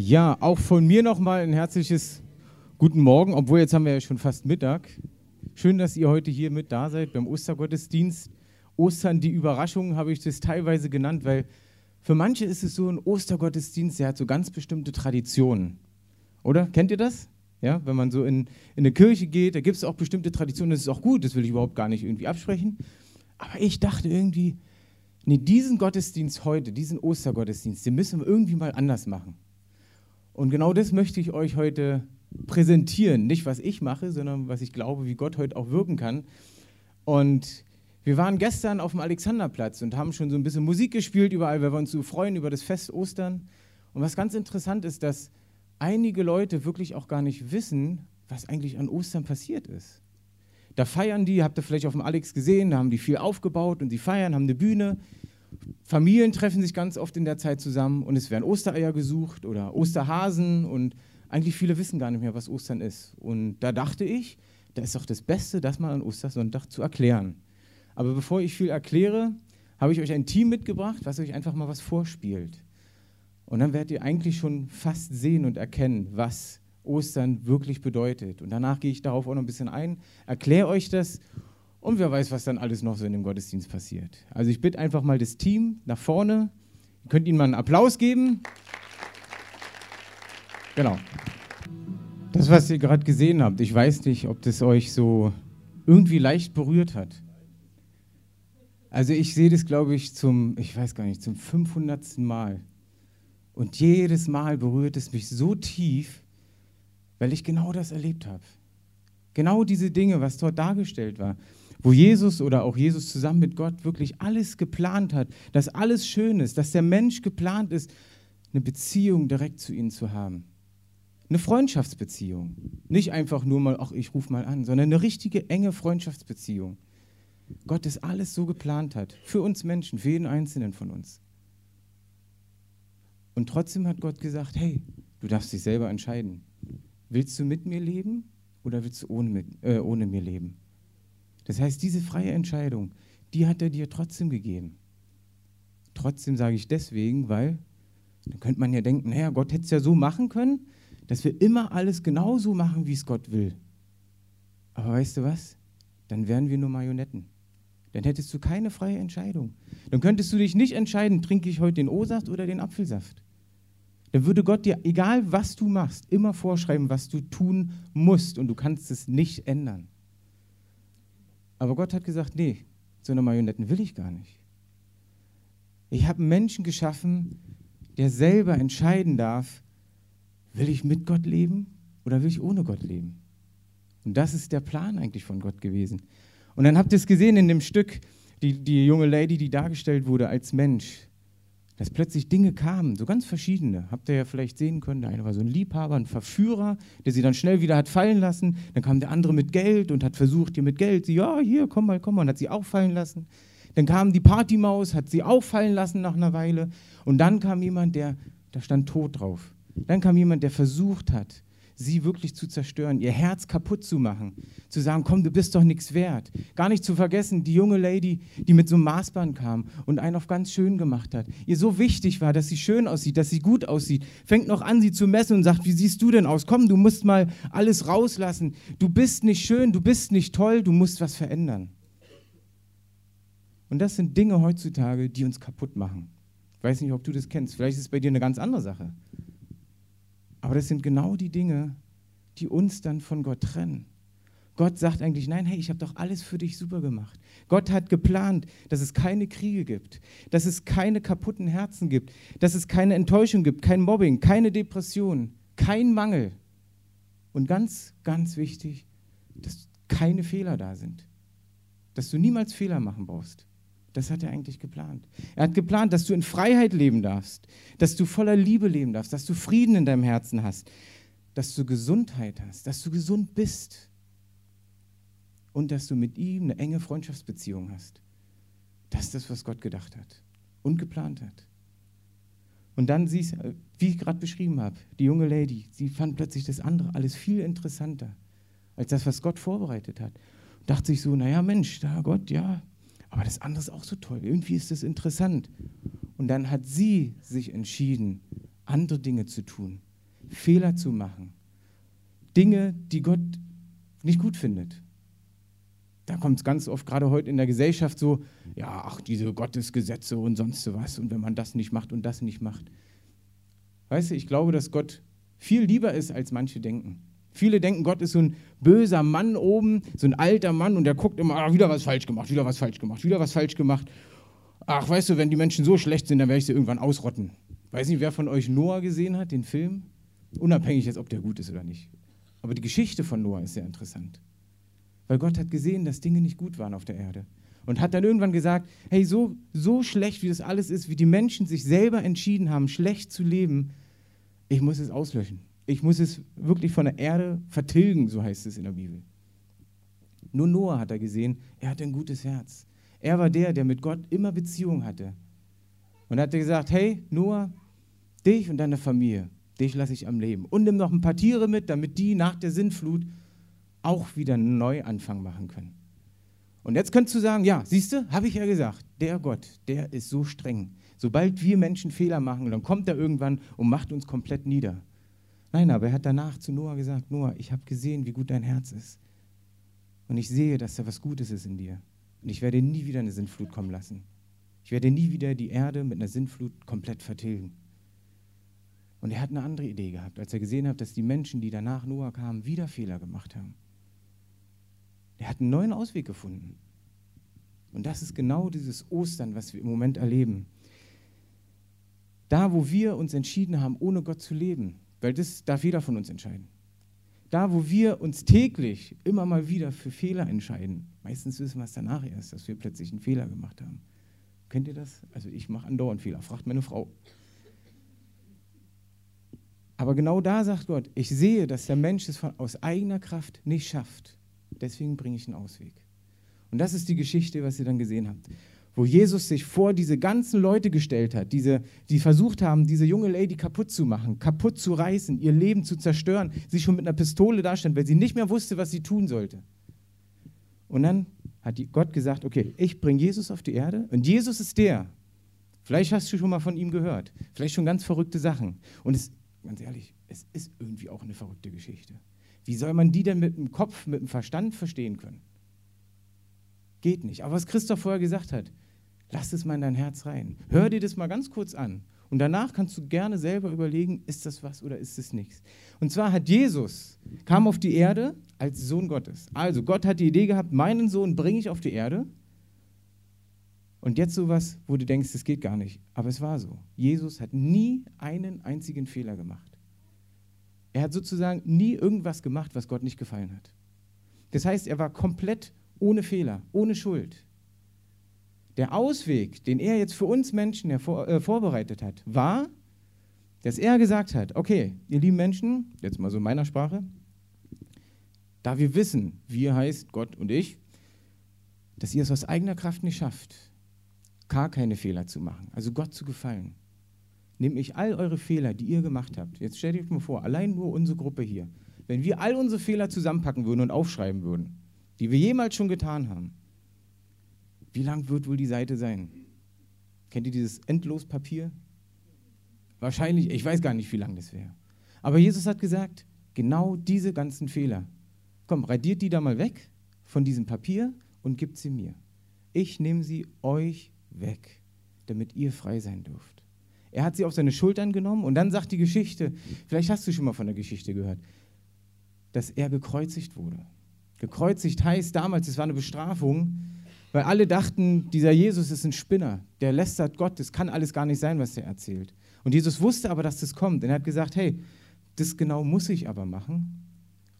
Ja, auch von mir nochmal ein herzliches Guten Morgen, obwohl jetzt haben wir ja schon fast Mittag. Schön, dass ihr heute hier mit da seid beim Ostergottesdienst. Ostern, die Überraschung, habe ich das teilweise genannt, weil für manche ist es so ein Ostergottesdienst, der hat so ganz bestimmte Traditionen. Oder? Kennt ihr das? Ja, wenn man so in, in eine Kirche geht, da gibt es auch bestimmte Traditionen, das ist auch gut, das will ich überhaupt gar nicht irgendwie absprechen. Aber ich dachte irgendwie, nee, diesen Gottesdienst heute, diesen Ostergottesdienst, den müssen wir irgendwie mal anders machen. Und genau das möchte ich euch heute präsentieren. Nicht, was ich mache, sondern was ich glaube, wie Gott heute auch wirken kann. Und wir waren gestern auf dem Alexanderplatz und haben schon so ein bisschen Musik gespielt überall, weil wir uns so freuen über das Fest Ostern. Und was ganz interessant ist, dass einige Leute wirklich auch gar nicht wissen, was eigentlich an Ostern passiert ist. Da feiern die, habt ihr vielleicht auf dem Alex gesehen, da haben die viel aufgebaut und sie feiern, haben eine Bühne. Familien treffen sich ganz oft in der Zeit zusammen und es werden Ostereier gesucht oder Osterhasen und eigentlich viele wissen gar nicht mehr, was Ostern ist. Und da dachte ich, da ist doch das Beste, das mal an Ostersonntag zu erklären. Aber bevor ich viel erkläre, habe ich euch ein Team mitgebracht, was euch einfach mal was vorspielt. Und dann werdet ihr eigentlich schon fast sehen und erkennen, was Ostern wirklich bedeutet. Und danach gehe ich darauf auch noch ein bisschen ein, erkläre euch das und wer weiß, was dann alles noch so in dem Gottesdienst passiert. Also ich bitte einfach mal das Team nach vorne. Ihr könnt ihnen mal einen Applaus geben. Genau. Das, was ihr gerade gesehen habt, ich weiß nicht, ob das euch so irgendwie leicht berührt hat. Also ich sehe das, glaube ich, zum, ich weiß gar nicht, zum 500. Mal. Und jedes Mal berührt es mich so tief, weil ich genau das erlebt habe. Genau diese Dinge, was dort dargestellt war, wo Jesus oder auch Jesus zusammen mit Gott wirklich alles geplant hat, dass alles schön ist, dass der Mensch geplant ist, eine Beziehung direkt zu ihnen zu haben. Eine Freundschaftsbeziehung. Nicht einfach nur mal, ach, ich rufe mal an, sondern eine richtige enge Freundschaftsbeziehung. Gott das alles so geplant hat, für uns Menschen, für jeden Einzelnen von uns. Und trotzdem hat Gott gesagt, hey, du darfst dich selber entscheiden. Willst du mit mir leben oder willst du ohne, mit, äh, ohne mir leben? Das heißt, diese freie Entscheidung, die hat er dir trotzdem gegeben. Trotzdem sage ich deswegen, weil dann könnte man ja denken, naja, Gott hätte es ja so machen können, dass wir immer alles genauso machen, wie es Gott will. Aber weißt du was? Dann wären wir nur Marionetten. Dann hättest du keine freie Entscheidung. Dann könntest du dich nicht entscheiden, trinke ich heute den O-Saft oder den Apfelsaft dann würde Gott dir, egal was du machst, immer vorschreiben, was du tun musst und du kannst es nicht ändern. Aber Gott hat gesagt, nee, so eine Marionetten will ich gar nicht. Ich habe einen Menschen geschaffen, der selber entscheiden darf, will ich mit Gott leben oder will ich ohne Gott leben? Und das ist der Plan eigentlich von Gott gewesen. Und dann habt ihr es gesehen in dem Stück, die, die junge Lady, die dargestellt wurde als Mensch dass plötzlich Dinge kamen, so ganz verschiedene. Habt ihr ja vielleicht sehen können, der eine war so ein Liebhaber, ein Verführer, der sie dann schnell wieder hat fallen lassen. Dann kam der andere mit Geld und hat versucht, ihr mit Geld, sie, ja, hier, komm mal, komm mal, und hat sie auch fallen lassen. Dann kam die Partymaus, hat sie auch fallen lassen nach einer Weile. Und dann kam jemand, der, da stand tot drauf. Dann kam jemand, der versucht hat, sie wirklich zu zerstören, ihr Herz kaputt zu machen, zu sagen, komm, du bist doch nichts wert. Gar nicht zu vergessen, die junge Lady, die mit so einem Maßband kam und einen auf ganz schön gemacht hat. Ihr so wichtig war, dass sie schön aussieht, dass sie gut aussieht, fängt noch an, sie zu messen und sagt, wie siehst du denn aus? Komm, du musst mal alles rauslassen. Du bist nicht schön, du bist nicht toll, du musst was verändern. Und das sind Dinge heutzutage, die uns kaputt machen. Ich weiß nicht, ob du das kennst. Vielleicht ist es bei dir eine ganz andere Sache. Aber das sind genau die Dinge, die uns dann von Gott trennen. Gott sagt eigentlich, nein, hey, ich habe doch alles für dich super gemacht. Gott hat geplant, dass es keine Kriege gibt, dass es keine kaputten Herzen gibt, dass es keine Enttäuschung gibt, kein Mobbing, keine Depression, kein Mangel. Und ganz, ganz wichtig, dass keine Fehler da sind. Dass du niemals Fehler machen brauchst. Das hat er eigentlich geplant. Er hat geplant, dass du in Freiheit leben darfst, dass du voller Liebe leben darfst, dass du Frieden in deinem Herzen hast, dass du Gesundheit hast, dass du gesund bist und dass du mit ihm eine enge Freundschaftsbeziehung hast. Das ist das, was Gott gedacht hat und geplant hat. Und dann siehst wie ich gerade beschrieben habe, die junge Lady, sie fand plötzlich das andere alles viel interessanter als das, was Gott vorbereitet hat. Und dachte sich so, naja Mensch, da Gott, ja, aber das andere ist auch so toll. Irgendwie ist das interessant. Und dann hat sie sich entschieden, andere Dinge zu tun. Fehler zu machen. Dinge, die Gott nicht gut findet. Da kommt es ganz oft, gerade heute in der Gesellschaft, so, ja, ach, diese Gottesgesetze und sonst was. Und wenn man das nicht macht und das nicht macht. Weißt du, ich glaube, dass Gott viel lieber ist, als manche denken. Viele denken, Gott ist so ein böser Mann oben, so ein alter Mann und der guckt immer, ach, wieder was falsch gemacht, wieder was falsch gemacht, wieder was falsch gemacht. Ach, weißt du, wenn die Menschen so schlecht sind, dann werde ich sie irgendwann ausrotten. Weiß nicht, wer von euch Noah gesehen hat, den Film? Unabhängig jetzt, ob der gut ist oder nicht. Aber die Geschichte von Noah ist sehr interessant. Weil Gott hat gesehen, dass Dinge nicht gut waren auf der Erde. Und hat dann irgendwann gesagt, hey, so, so schlecht wie das alles ist, wie die Menschen sich selber entschieden haben, schlecht zu leben, ich muss es auslöschen. Ich muss es wirklich von der Erde vertilgen, so heißt es in der Bibel. Nur Noah hat er gesehen, er hatte ein gutes Herz. Er war der, der mit Gott immer Beziehung hatte. Und er hat gesagt, hey Noah, dich und deine Familie, dich lasse ich am Leben. Und nimm noch ein paar Tiere mit, damit die nach der Sintflut auch wieder einen Neuanfang machen können. Und jetzt könntest du sagen, ja, siehst du, habe ich ja gesagt, der Gott, der ist so streng. Sobald wir Menschen Fehler machen, dann kommt er irgendwann und macht uns komplett nieder. Nein, aber er hat danach zu Noah gesagt, Noah, ich habe gesehen, wie gut dein Herz ist. Und ich sehe, dass da was Gutes ist in dir. Und ich werde nie wieder eine Sintflut kommen lassen. Ich werde nie wieder die Erde mit einer Sintflut komplett vertilgen. Und er hat eine andere Idee gehabt, als er gesehen hat, dass die Menschen, die danach Noah kamen, wieder Fehler gemacht haben. Er hat einen neuen Ausweg gefunden. Und das ist genau dieses Ostern, was wir im Moment erleben. Da, wo wir uns entschieden haben, ohne Gott zu leben, weil das darf jeder von uns entscheiden. Da, wo wir uns täglich immer mal wieder für Fehler entscheiden, meistens wissen wir es danach erst, dass wir plötzlich einen Fehler gemacht haben. Kennt ihr das? Also ich mache andauernd Fehler, fragt meine Frau. Aber genau da sagt Gott, ich sehe, dass der Mensch es von, aus eigener Kraft nicht schafft. Deswegen bringe ich einen Ausweg. Und das ist die Geschichte, was ihr dann gesehen habt. Wo Jesus sich vor diese ganzen Leute gestellt hat, diese, die versucht haben, diese junge Lady kaputt zu machen, kaputt zu reißen, ihr Leben zu zerstören, sie schon mit einer Pistole dastand, weil sie nicht mehr wusste, was sie tun sollte. Und dann hat Gott gesagt, okay, ich bringe Jesus auf die Erde und Jesus ist der. Vielleicht hast du schon mal von ihm gehört, vielleicht schon ganz verrückte Sachen. Und es, ganz ehrlich, es ist irgendwie auch eine verrückte Geschichte. Wie soll man die denn mit dem Kopf, mit dem Verstand verstehen können? Geht nicht. Aber was Christoph vorher gesagt hat, lass es mal in dein Herz rein. Hör dir das mal ganz kurz an. Und danach kannst du gerne selber überlegen, ist das was oder ist es nichts. Und zwar hat Jesus, kam auf die Erde als Sohn Gottes. Also Gott hat die Idee gehabt, meinen Sohn bringe ich auf die Erde. Und jetzt sowas, wo du denkst, das geht gar nicht. Aber es war so. Jesus hat nie einen einzigen Fehler gemacht. Er hat sozusagen nie irgendwas gemacht, was Gott nicht gefallen hat. Das heißt, er war komplett ohne Fehler, ohne Schuld. Der Ausweg, den er jetzt für uns Menschen hervor, äh, vorbereitet hat, war, dass er gesagt hat, okay, ihr lieben Menschen, jetzt mal so in meiner Sprache, da wir wissen, wie heißt Gott und ich, dass ihr es aus eigener Kraft nicht schafft, gar keine Fehler zu machen, also Gott zu gefallen, nehme ich all eure Fehler, die ihr gemacht habt, jetzt stellt euch mal vor, allein nur unsere Gruppe hier, wenn wir all unsere Fehler zusammenpacken würden und aufschreiben würden, die wir jemals schon getan haben, wie lang wird wohl die Seite sein? Kennt ihr dieses Endlospapier? Wahrscheinlich, ich weiß gar nicht, wie lang das wäre. Aber Jesus hat gesagt, genau diese ganzen Fehler. Komm, radiert die da mal weg von diesem Papier und gibt sie mir. Ich nehme sie euch weg, damit ihr frei sein dürft. Er hat sie auf seine Schultern genommen und dann sagt die Geschichte, vielleicht hast du schon mal von der Geschichte gehört, dass er gekreuzigt wurde. Gekreuzigt heißt damals, es war eine Bestrafung, weil alle dachten, dieser Jesus ist ein Spinner, der lästert Gott, das kann alles gar nicht sein, was er erzählt. Und Jesus wusste aber, dass das kommt. Und er hat gesagt, hey, das genau muss ich aber machen,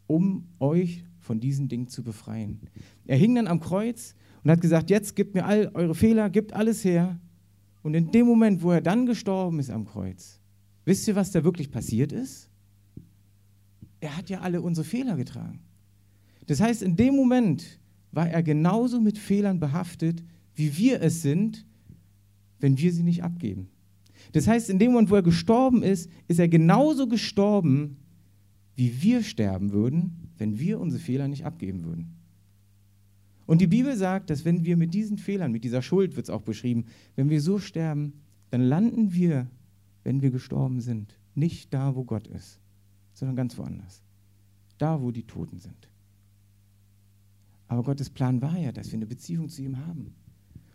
um euch von diesen Dingen zu befreien. Er hing dann am Kreuz und hat gesagt, jetzt gebt mir all eure Fehler, gebt alles her. Und in dem Moment, wo er dann gestorben ist am Kreuz, wisst ihr, was da wirklich passiert ist? Er hat ja alle unsere Fehler getragen. Das heißt, in dem Moment, war er genauso mit Fehlern behaftet, wie wir es sind, wenn wir sie nicht abgeben. Das heißt, in dem Moment, wo er gestorben ist, ist er genauso gestorben, wie wir sterben würden, wenn wir unsere Fehler nicht abgeben würden. Und die Bibel sagt, dass wenn wir mit diesen Fehlern, mit dieser Schuld wird es auch beschrieben, wenn wir so sterben, dann landen wir, wenn wir gestorben sind, nicht da, wo Gott ist, sondern ganz woanders. Da, wo die Toten sind. Aber Gottes Plan war ja, dass wir eine Beziehung zu ihm haben.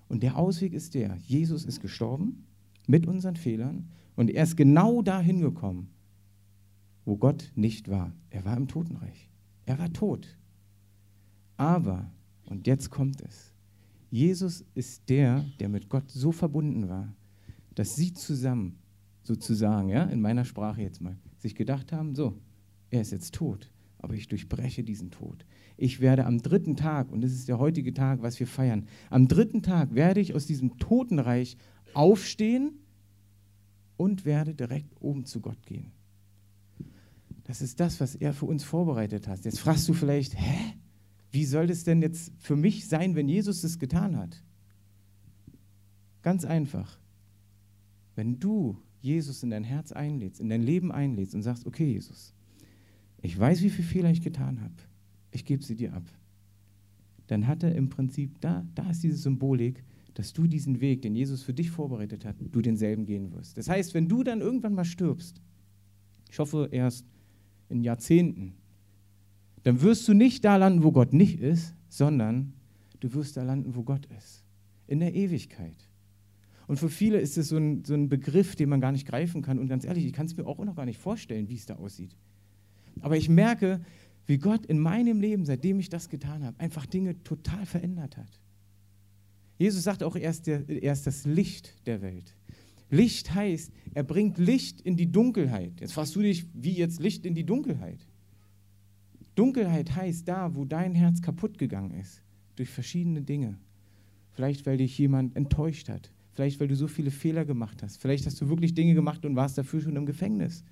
Und der Ausweg ist der, Jesus ist gestorben mit unseren Fehlern und er ist genau dahin gekommen, wo Gott nicht war. Er war im Totenreich. Er war tot. Aber, und jetzt kommt es, Jesus ist der, der mit Gott so verbunden war, dass sie zusammen, sozusagen, ja, in meiner Sprache jetzt mal, sich gedacht haben, so, er ist jetzt tot, aber ich durchbreche diesen Tod. Ich werde am dritten Tag, und das ist der heutige Tag, was wir feiern, am dritten Tag werde ich aus diesem Totenreich aufstehen und werde direkt oben zu Gott gehen. Das ist das, was er für uns vorbereitet hat. Jetzt fragst du vielleicht, hä? Wie soll das denn jetzt für mich sein, wenn Jesus es getan hat? Ganz einfach. Wenn du Jesus in dein Herz einlädst, in dein Leben einlädst und sagst, okay Jesus, ich weiß, wie viele Fehler ich getan habe, ich gebe sie dir ab, dann hat er im Prinzip, da, da ist diese Symbolik, dass du diesen Weg, den Jesus für dich vorbereitet hat, du denselben gehen wirst. Das heißt, wenn du dann irgendwann mal stirbst, ich hoffe erst in Jahrzehnten, dann wirst du nicht da landen, wo Gott nicht ist, sondern du wirst da landen, wo Gott ist. In der Ewigkeit. Und für viele ist es so ein, so ein Begriff, den man gar nicht greifen kann. Und ganz ehrlich, ich kann es mir auch noch gar nicht vorstellen, wie es da aussieht. Aber ich merke, wie Gott in meinem Leben, seitdem ich das getan habe, einfach Dinge total verändert hat. Jesus sagt auch, er ist, der, er ist das Licht der Welt. Licht heißt, er bringt Licht in die Dunkelheit. Jetzt fragst du dich, wie jetzt Licht in die Dunkelheit? Dunkelheit heißt da, wo dein Herz kaputt gegangen ist, durch verschiedene Dinge. Vielleicht, weil dich jemand enttäuscht hat. Vielleicht, weil du so viele Fehler gemacht hast. Vielleicht hast du wirklich Dinge gemacht und warst dafür schon im Gefängnis,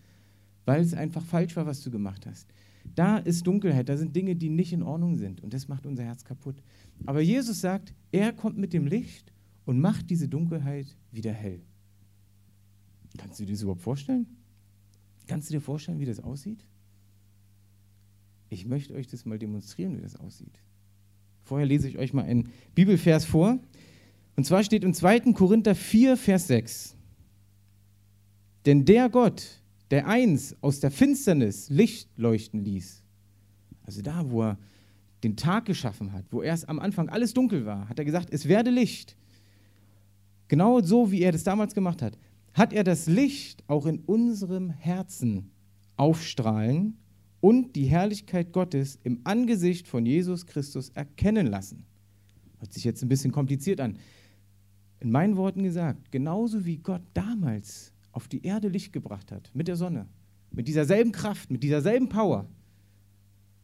weil es einfach falsch war, was du gemacht hast. Da ist Dunkelheit, da sind Dinge, die nicht in Ordnung sind und das macht unser Herz kaputt. Aber Jesus sagt, er kommt mit dem Licht und macht diese Dunkelheit wieder hell. Kannst du dir das überhaupt vorstellen? Kannst du dir vorstellen, wie das aussieht? Ich möchte euch das mal demonstrieren, wie das aussieht. Vorher lese ich euch mal einen Bibelvers vor. Und zwar steht im 2. Korinther 4, Vers 6. Denn der Gott, der eins aus der Finsternis Licht leuchten ließ, also da, wo er den Tag geschaffen hat, wo erst am Anfang alles dunkel war, hat er gesagt, es werde Licht. Genau so, wie er das damals gemacht hat, hat er das Licht auch in unserem Herzen aufstrahlen und die Herrlichkeit Gottes im Angesicht von Jesus Christus erkennen lassen. Hört sich jetzt ein bisschen kompliziert an. In meinen Worten gesagt, genauso wie Gott damals auf die Erde Licht gebracht hat, mit der Sonne, mit dieser selben Kraft, mit dieser selben Power,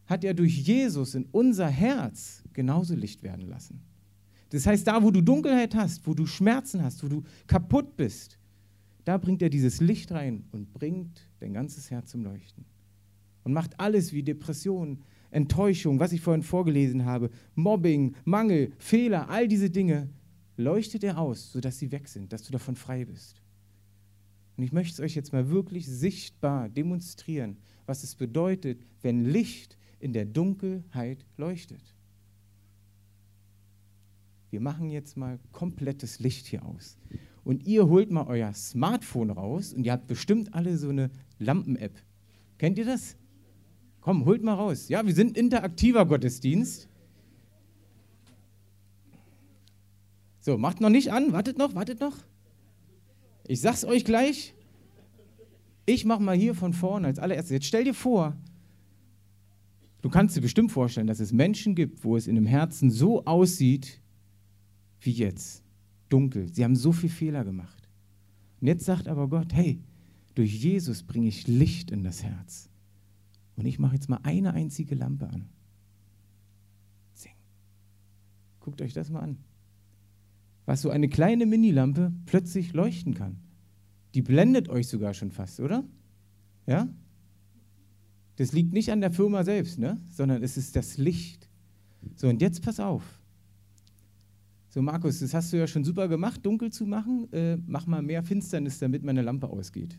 hat er durch Jesus in unser Herz genauso Licht werden lassen. Das heißt, da, wo du Dunkelheit hast, wo du Schmerzen hast, wo du kaputt bist, da bringt er dieses Licht rein und bringt dein ganzes Herz zum Leuchten und macht alles wie Depression, Enttäuschung, was ich vorhin vorgelesen habe, Mobbing, Mangel, Fehler, all diese Dinge, leuchtet er aus, sodass sie weg sind, dass du davon frei bist. Und ich möchte es euch jetzt mal wirklich sichtbar demonstrieren, was es bedeutet, wenn Licht in der Dunkelheit leuchtet. Wir machen jetzt mal komplettes Licht hier aus. Und ihr holt mal euer Smartphone raus und ihr habt bestimmt alle so eine Lampen-App. Kennt ihr das? Komm, holt mal raus. Ja, wir sind interaktiver Gottesdienst. So, macht noch nicht an. Wartet noch, wartet noch. Ich sag's euch gleich. Ich mach mal hier von vorne als allererstes. Jetzt stell dir vor, du kannst dir bestimmt vorstellen, dass es Menschen gibt, wo es in dem Herzen so aussieht wie jetzt. Dunkel. Sie haben so viel Fehler gemacht. Und jetzt sagt aber Gott, hey, durch Jesus bringe ich Licht in das Herz. Und ich mache jetzt mal eine einzige Lampe an. Sing. Guckt euch das mal an. Was so eine kleine Minilampe plötzlich leuchten kann. Die blendet euch sogar schon fast, oder? Ja? Das liegt nicht an der Firma selbst, ne? sondern es ist das Licht. So, und jetzt pass auf. So, Markus, das hast du ja schon super gemacht, dunkel zu machen. Äh, mach mal mehr Finsternis, damit meine Lampe ausgeht.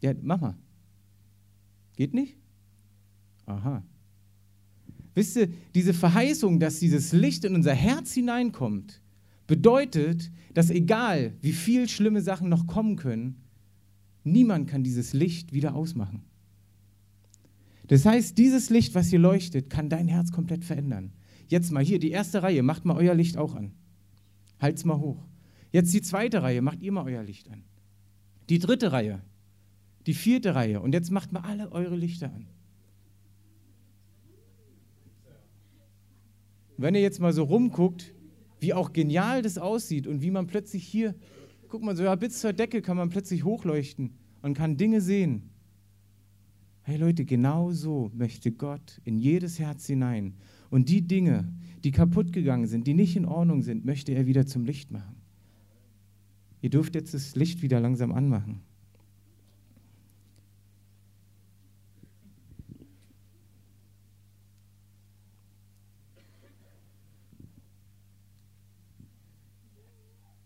Ja, mach mal. Geht nicht? Aha. Wisst ihr, diese Verheißung, dass dieses Licht in unser Herz hineinkommt, bedeutet, dass egal wie viel schlimme Sachen noch kommen können, Niemand kann dieses Licht wieder ausmachen. Das heißt, dieses Licht, was hier leuchtet, kann dein Herz komplett verändern. Jetzt mal hier, die erste Reihe, macht mal euer Licht auch an. Halt's mal hoch. Jetzt die zweite Reihe, macht ihr mal euer Licht an. Die dritte Reihe, die vierte Reihe und jetzt macht mal alle eure Lichter an. Wenn ihr jetzt mal so rumguckt, wie auch genial das aussieht und wie man plötzlich hier, guck mal, so ja, bis zur Decke kann man plötzlich hochleuchten und kann Dinge sehen. Hey Leute, genau so möchte Gott in jedes Herz hinein. Und die Dinge, die kaputt gegangen sind, die nicht in Ordnung sind, möchte er wieder zum Licht machen. Ihr dürft jetzt das Licht wieder langsam anmachen.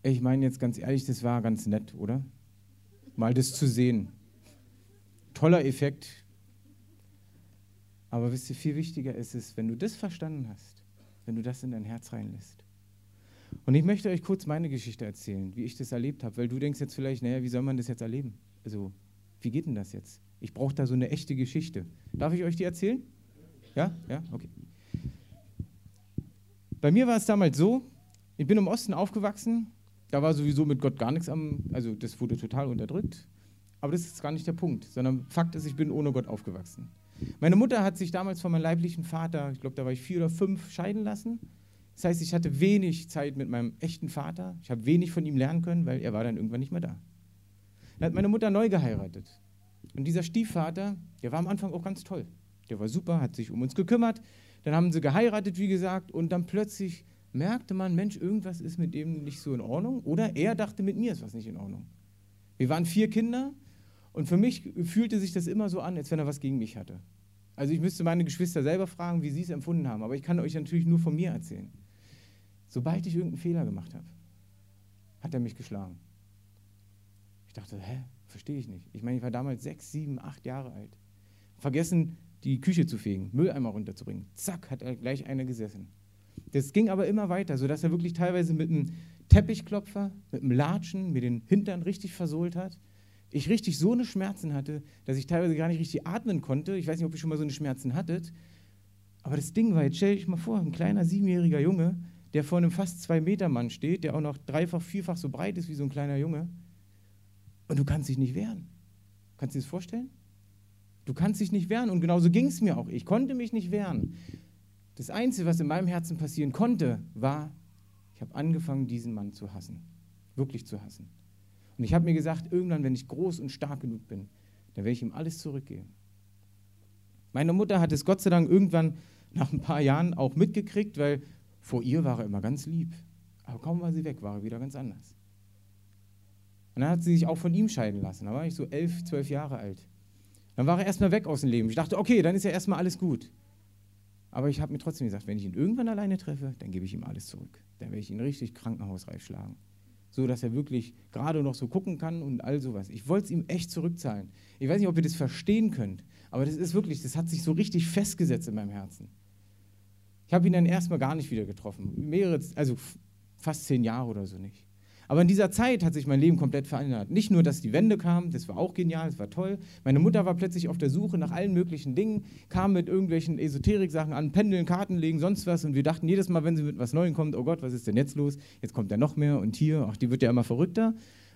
Ich meine jetzt ganz ehrlich, das war ganz nett, oder? Mal das zu sehen. Toller Effekt. Aber wisst ihr, viel wichtiger ist es, wenn du das verstanden hast, wenn du das in dein Herz reinlässt. Und ich möchte euch kurz meine Geschichte erzählen, wie ich das erlebt habe, weil du denkst jetzt vielleicht, naja, wie soll man das jetzt erleben? Also, wie geht denn das jetzt? Ich brauche da so eine echte Geschichte. Darf ich euch die erzählen? Ja? Ja? Okay. Bei mir war es damals so, ich bin im Osten aufgewachsen, da war sowieso mit Gott gar nichts am, also das wurde total unterdrückt. Aber das ist gar nicht der Punkt, sondern Fakt ist, ich bin ohne Gott aufgewachsen. Meine Mutter hat sich damals von meinem leiblichen Vater, ich glaube, da war ich vier oder fünf, scheiden lassen. Das heißt, ich hatte wenig Zeit mit meinem echten Vater. Ich habe wenig von ihm lernen können, weil er war dann irgendwann nicht mehr da. Dann hat meine Mutter neu geheiratet. Und dieser Stiefvater, der war am Anfang auch ganz toll. Der war super, hat sich um uns gekümmert. Dann haben sie geheiratet, wie gesagt, und dann plötzlich merkte man, Mensch, irgendwas ist mit dem nicht so in Ordnung. Oder er dachte, mit mir ist was nicht in Ordnung. Wir waren vier Kinder und für mich fühlte sich das immer so an, als wenn er was gegen mich hatte. Also ich müsste meine Geschwister selber fragen, wie sie es empfunden haben, aber ich kann euch natürlich nur von mir erzählen. Sobald ich irgendeinen Fehler gemacht habe, hat er mich geschlagen. Ich dachte, hä, verstehe ich nicht. Ich meine, ich war damals sechs, sieben, acht Jahre alt. Vergessen, die Küche zu fegen, Mülleimer runterzubringen. Zack, hat er gleich eine gesessen. Das ging aber immer weiter, sodass er wirklich teilweise mit einem Teppichklopfer, mit einem Latschen mir den Hintern richtig versohlt hat. Ich richtig so eine Schmerzen hatte, dass ich teilweise gar nicht richtig atmen konnte. Ich weiß nicht, ob ihr schon mal so eine Schmerzen hattet. Aber das Ding war, jetzt stell dich mal vor, ein kleiner siebenjähriger Junge, der vor einem fast zwei Meter Mann steht, der auch noch dreifach, vierfach so breit ist wie so ein kleiner Junge. Und du kannst dich nicht wehren. Kannst du dir das vorstellen? Du kannst dich nicht wehren. Und genauso ging es mir auch. Ich konnte mich nicht wehren. Das Einzige, was in meinem Herzen passieren konnte, war, ich habe angefangen, diesen Mann zu hassen. Wirklich zu hassen. Und ich habe mir gesagt, irgendwann, wenn ich groß und stark genug bin, dann werde ich ihm alles zurückgeben. Meine Mutter hat es Gott sei Dank irgendwann nach ein paar Jahren auch mitgekriegt, weil vor ihr war er immer ganz lieb. Aber kaum war sie weg, war er wieder ganz anders. Und dann hat sie sich auch von ihm scheiden lassen. Da war ich so elf, zwölf Jahre alt. Dann war er erstmal weg aus dem Leben. Ich dachte, okay, dann ist ja erstmal alles gut. Aber ich habe mir trotzdem gesagt, wenn ich ihn irgendwann alleine treffe, dann gebe ich ihm alles zurück. Dann werde ich ihn richtig krankenhausreif schlagen. So dass er wirklich gerade noch so gucken kann und all sowas. Ich wollte es ihm echt zurückzahlen. Ich weiß nicht, ob ihr das verstehen könnt, aber das ist wirklich, das hat sich so richtig festgesetzt in meinem Herzen. Ich habe ihn dann erstmal gar nicht wieder getroffen. Mehrere, also fast zehn Jahre oder so nicht. Aber in dieser Zeit hat sich mein Leben komplett verändert. Nicht nur, dass die Wende kam, das war auch genial, das war toll. Meine Mutter war plötzlich auf der Suche nach allen möglichen Dingen, kam mit irgendwelchen Esoterik-Sachen an, Pendeln, Karten legen, sonst was. Und wir dachten jedes Mal, wenn sie mit was Neuem kommt, oh Gott, was ist denn jetzt los? Jetzt kommt ja noch mehr und hier, ach, die wird ja immer verrückter.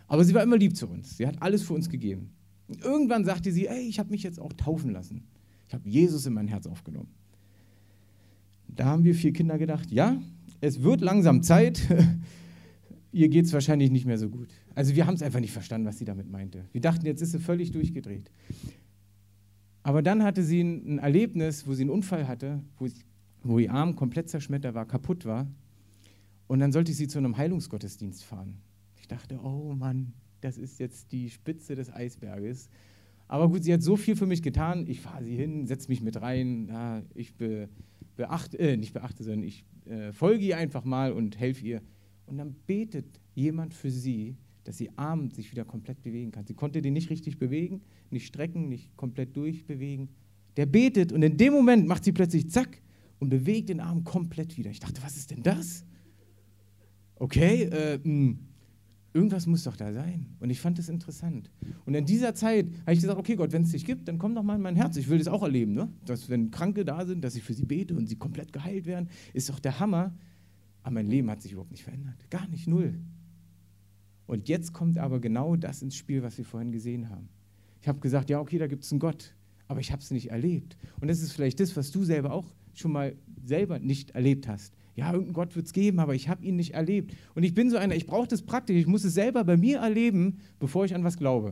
Aber sie war immer lieb zu uns. Sie hat alles für uns gegeben. Und irgendwann sagte sie, ey, ich habe mich jetzt auch taufen lassen. Ich habe Jesus in mein Herz aufgenommen. Da haben wir vier Kinder gedacht, ja, es wird langsam Zeit. Ihr geht es wahrscheinlich nicht mehr so gut. Also wir haben es einfach nicht verstanden, was sie damit meinte. Wir dachten, jetzt ist sie völlig durchgedreht. Aber dann hatte sie ein, Erlebnis, wo sie einen Unfall hatte, wo, wo ihr Arm komplett zerschmettert war, kaputt war. Und dann sollte ich sie zu einem Heilungsgottesdienst fahren. Ich dachte, oh Mann, das ist jetzt die Spitze des Eisberges. Aber gut, sie hat so viel für mich getan. Ich fahre sie hin, setze mich mit rein. Ja, ich be, beachte, äh, nicht beachte, sondern ich äh, folge ihr einfach mal und helfe ihr. Und dann betet jemand für sie, dass sie abends sich wieder komplett bewegen kann. Sie konnte den nicht richtig bewegen, nicht strecken, nicht komplett durchbewegen. Der betet und in dem Moment macht sie plötzlich zack und bewegt den Arm komplett wieder. Ich dachte, was ist denn das? Okay, äh, hm, irgendwas muss doch da sein. Und ich fand das interessant. Und in dieser Zeit habe ich gesagt, okay Gott, wenn es dich gibt, dann komm doch mal in mein Herz. Ich will das auch erleben, ne? dass wenn Kranke da sind, dass ich für sie bete und sie komplett geheilt werden, ist doch der Hammer. Aber mein Leben hat sich überhaupt nicht verändert. Gar nicht, null. Und jetzt kommt aber genau das ins Spiel, was wir vorhin gesehen haben. Ich habe gesagt, ja, okay, da gibt es einen Gott, aber ich habe es nicht erlebt. Und das ist vielleicht das, was du selber auch schon mal selber nicht erlebt hast. Ja, irgendeinen Gott wird es geben, aber ich habe ihn nicht erlebt. Und ich bin so einer, ich brauche das praktisch, ich muss es selber bei mir erleben, bevor ich an was glaube.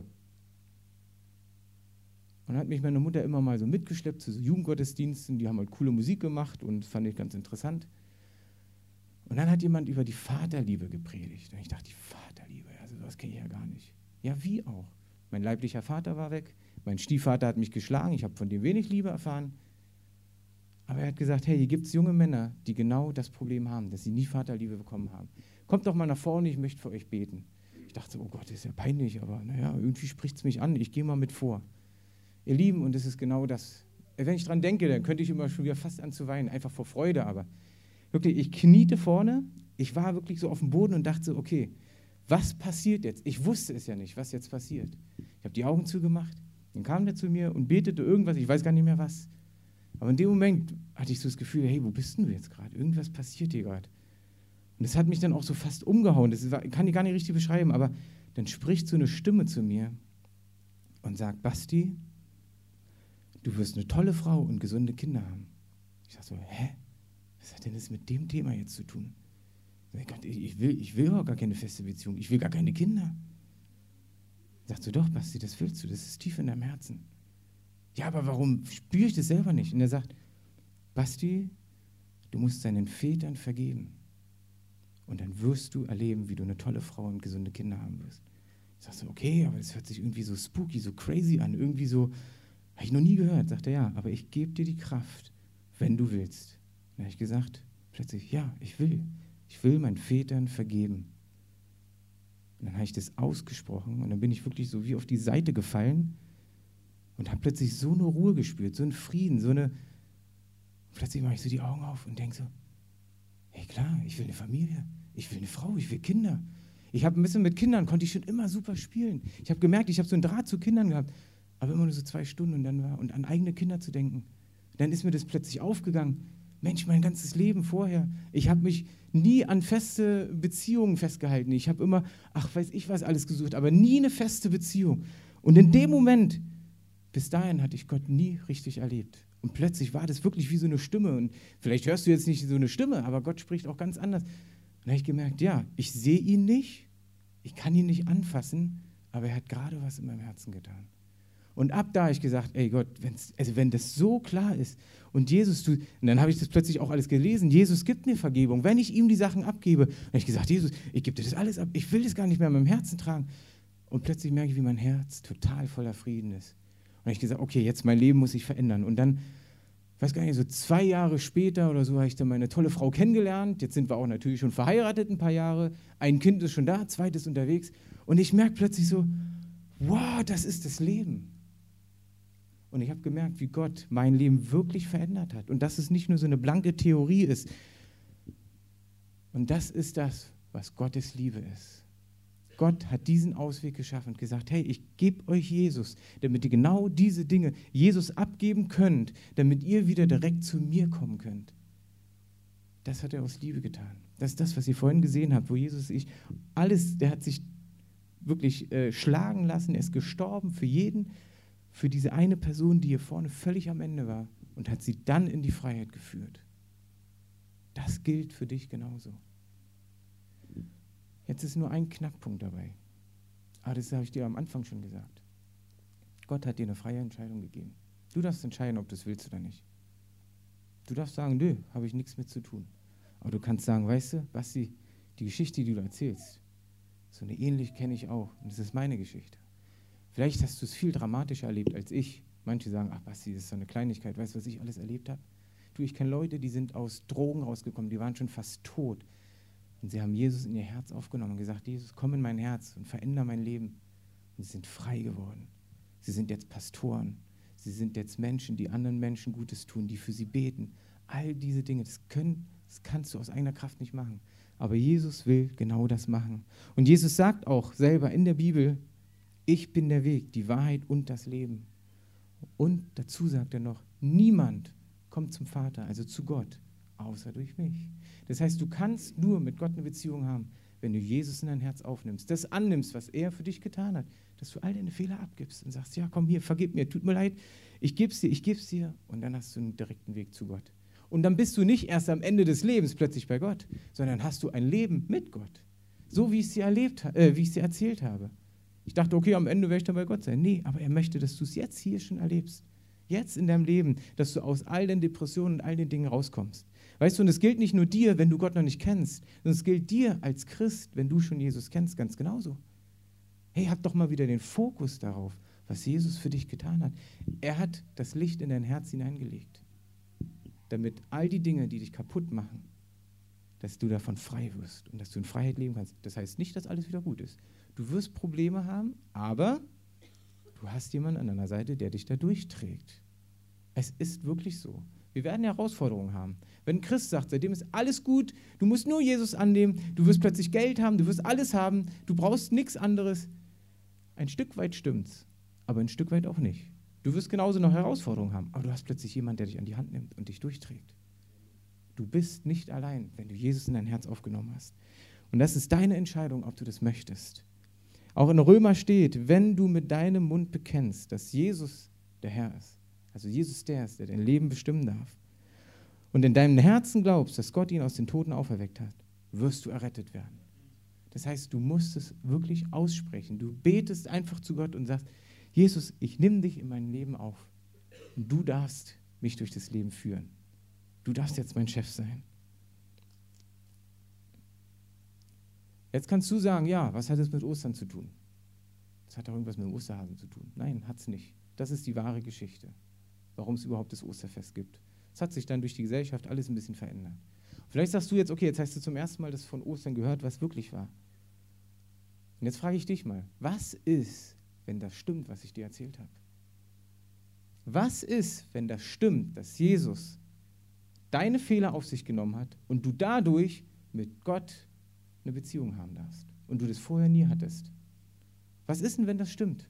Und dann hat mich meine Mutter immer mal so mitgeschleppt zu so Jugendgottesdiensten, die haben halt coole Musik gemacht und fand ich ganz interessant. Und dann hat jemand über die Vaterliebe gepredigt. Und ich dachte, die Vaterliebe, also sowas kenne ich ja gar nicht. Ja, wie auch? Mein leiblicher Vater war weg, mein Stiefvater hat mich geschlagen, ich habe von dem wenig Liebe erfahren. Aber er hat gesagt, hey, hier gibt es junge Männer, die genau das Problem haben, dass sie nie Vaterliebe bekommen haben. Kommt doch mal nach vorne, ich möchte für euch beten. Ich dachte, oh Gott, das ist ja peinlich, aber naja, irgendwie spricht es mich an, ich gehe mal mit vor. Ihr Lieben, und es ist genau das. Wenn ich dran denke, dann könnte ich immer schon wieder fast an zu weinen, einfach vor Freude, aber wirklich, ich kniete vorne, ich war wirklich so auf dem Boden und dachte okay, was passiert jetzt? Ich wusste es ja nicht, was jetzt passiert. Ich habe die Augen zugemacht, dann kam der zu mir und betete irgendwas, ich weiß gar nicht mehr was. Aber in dem Moment hatte ich so das Gefühl, hey, wo bist du jetzt gerade? Irgendwas passiert hier gerade. Und das hat mich dann auch so fast umgehauen. Das kann ich gar nicht richtig beschreiben, aber dann spricht so eine Stimme zu mir und sagt, Basti, du wirst eine tolle Frau und gesunde Kinder haben. Ich sage so, hä? Was hat denn das mit dem Thema jetzt zu tun? Ich will, ich will auch gar keine feste Beziehung. Ich will gar keine Kinder. Sagst du doch, Basti, das willst du. Das ist tief in deinem Herzen. Ja, aber warum spüre ich das selber nicht? Und er sagt, Basti, du musst deinen Vätern vergeben. Und dann wirst du erleben, wie du eine tolle Frau und gesunde Kinder haben wirst. Ich sage so, okay, aber das hört sich irgendwie so spooky, so crazy an. Irgendwie so, habe ich noch nie gehört. Sagt er, ja, aber ich gebe dir die Kraft, wenn du willst. Dann habe ich gesagt, plötzlich, ja, ich will. Ich will meinen Vätern vergeben. Und dann habe ich das ausgesprochen und dann bin ich wirklich so wie auf die Seite gefallen und habe plötzlich so eine Ruhe gespürt, so einen Frieden, so eine. Plötzlich mache ich so die Augen auf und denke so: Hey, klar, ich will eine Familie, ich will eine Frau, ich will Kinder. Ich habe ein bisschen mit Kindern, konnte ich schon immer super spielen. Ich habe gemerkt, ich habe so einen Draht zu Kindern gehabt, aber immer nur so zwei Stunden und dann war, und an eigene Kinder zu denken. Dann ist mir das plötzlich aufgegangen. Mensch, mein ganzes Leben vorher, ich habe mich nie an feste Beziehungen festgehalten. Ich habe immer, ach, weiß ich was, alles gesucht, aber nie eine feste Beziehung. Und in dem Moment, bis dahin hatte ich Gott nie richtig erlebt. Und plötzlich war das wirklich wie so eine Stimme. Und vielleicht hörst du jetzt nicht so eine Stimme, aber Gott spricht auch ganz anders. Und dann habe ich gemerkt, ja, ich sehe ihn nicht, ich kann ihn nicht anfassen, aber er hat gerade was in meinem Herzen getan. Und ab da habe ich gesagt, ey Gott, also wenn das so klar ist und Jesus, du, und dann habe ich das plötzlich auch alles gelesen, Jesus gibt mir Vergebung, wenn ich ihm die Sachen abgebe. Dann habe ich gesagt, Jesus, ich gebe dir das alles ab, ich will das gar nicht mehr in meinem Herzen tragen. Und plötzlich merke ich, wie mein Herz total voller Frieden ist. Und ich gesagt, okay, jetzt mein Leben muss sich verändern. Und dann, ich weiß gar nicht, so zwei Jahre später oder so habe ich dann meine tolle Frau kennengelernt. Jetzt sind wir auch natürlich schon verheiratet ein paar Jahre. Ein Kind ist schon da, zweites unterwegs. Und ich merke plötzlich so, wow, das ist das Leben. Und ich habe gemerkt, wie Gott mein Leben wirklich verändert hat. Und dass es nicht nur so eine blanke Theorie ist. Und das ist das, was Gottes Liebe ist. Gott hat diesen Ausweg geschaffen und gesagt, hey, ich gebe euch Jesus, damit ihr genau diese Dinge Jesus abgeben könnt, damit ihr wieder direkt zu mir kommen könnt. Das hat er aus Liebe getan. Das ist das, was ihr vorhin gesehen habt, wo Jesus ich alles, der hat sich wirklich äh, schlagen lassen, er ist gestorben für jeden, für diese eine Person, die hier vorne völlig am Ende war und hat sie dann in die Freiheit geführt. Das gilt für dich genauso. Jetzt ist nur ein Knackpunkt dabei. Aber das habe ich dir am Anfang schon gesagt. Gott hat dir eine freie Entscheidung gegeben. Du darfst entscheiden, ob du es willst oder nicht. Du darfst sagen, nö, habe ich nichts mit zu tun. Aber du kannst sagen, weißt du, Basti, die Geschichte, die du erzählst, so eine ähnlich kenne ich auch. Und das ist meine Geschichte. Vielleicht hast du es viel dramatischer erlebt als ich. Manche sagen, ach Basti, das ist so eine Kleinigkeit. Weißt du, was ich alles erlebt habe? Du, ich kenne Leute, die sind aus Drogen rausgekommen, die waren schon fast tot. Und sie haben Jesus in ihr Herz aufgenommen und gesagt, Jesus, komm in mein Herz und verändere mein Leben. Und sie sind frei geworden. Sie sind jetzt Pastoren. Sie sind jetzt Menschen, die anderen Menschen Gutes tun, die für sie beten. All diese Dinge, das, können, das kannst du aus eigener Kraft nicht machen. Aber Jesus will genau das machen. Und Jesus sagt auch selber in der Bibel, ich bin der Weg, die Wahrheit und das Leben. Und dazu sagt er noch, niemand kommt zum Vater, also zu Gott, außer durch mich. Das heißt, du kannst nur mit Gott eine Beziehung haben, wenn du Jesus in dein Herz aufnimmst, das annimmst, was er für dich getan hat, dass du all deine Fehler abgibst und sagst, ja, komm hier, vergib mir, tut mir leid, ich gebe es dir, ich gebe es dir und dann hast du einen direkten Weg zu Gott. Und dann bist du nicht erst am Ende des Lebens plötzlich bei Gott, sondern hast du ein Leben mit Gott. So wie ich dir, erlebt, äh, wie ich dir erzählt habe. Ich dachte, okay, am Ende werde ich dann bei Gott sein. Nee, aber er möchte, dass du es jetzt hier schon erlebst. Jetzt in deinem Leben, dass du aus all den Depressionen und all den Dingen rauskommst. Weißt du, und es gilt nicht nur dir, wenn du Gott noch nicht kennst, sondern es gilt dir als Christ, wenn du schon Jesus kennst, ganz genauso. Hey, hab doch mal wieder den Fokus darauf, was Jesus für dich getan hat. Er hat das Licht in dein Herz hineingelegt, damit all die Dinge, die dich kaputt machen, dass du davon frei wirst und dass du in Freiheit leben kannst. Das heißt nicht, dass alles wieder gut ist. Du wirst Probleme haben, aber du hast jemanden an deiner Seite, der dich da durchträgt. Es ist wirklich so. Wir werden Herausforderungen haben. Wenn Christ sagt, seitdem ist alles gut, du musst nur Jesus annehmen, du wirst plötzlich Geld haben, du wirst alles haben, du brauchst nichts anderes. Ein Stück weit stimmt's, aber ein Stück weit auch nicht. Du wirst genauso noch Herausforderungen haben, aber du hast plötzlich jemanden, der dich an die Hand nimmt und dich durchträgt. Du bist nicht allein, wenn du Jesus in dein Herz aufgenommen hast. Und das ist deine Entscheidung, ob du das möchtest. Auch in Römer steht, wenn du mit deinem Mund bekennst, dass Jesus der Herr ist, also Jesus der ist, der dein Leben bestimmen darf, und in deinem Herzen glaubst, dass Gott ihn aus den Toten auferweckt hat, wirst du errettet werden. Das heißt, du musst es wirklich aussprechen. Du betest einfach zu Gott und sagst, Jesus, ich nehme dich in mein Leben auf. Und du darfst mich durch das Leben führen. Du darfst jetzt mein Chef sein. Jetzt kannst du sagen, ja, was hat es mit Ostern zu tun? Das hat doch irgendwas mit dem Osterhasen zu tun. Nein, hat es nicht. Das ist die wahre Geschichte, warum es überhaupt das Osterfest gibt. Es hat sich dann durch die Gesellschaft alles ein bisschen verändert. Vielleicht sagst du jetzt, okay, jetzt hast du zum ersten Mal das von Ostern gehört, was wirklich war. Und jetzt frage ich dich mal, was ist, wenn das stimmt, was ich dir erzählt habe? Was ist, wenn das stimmt, dass Jesus deine Fehler auf sich genommen hat und du dadurch mit Gott eine Beziehung haben darfst und du das vorher nie hattest. Was ist denn, wenn das stimmt?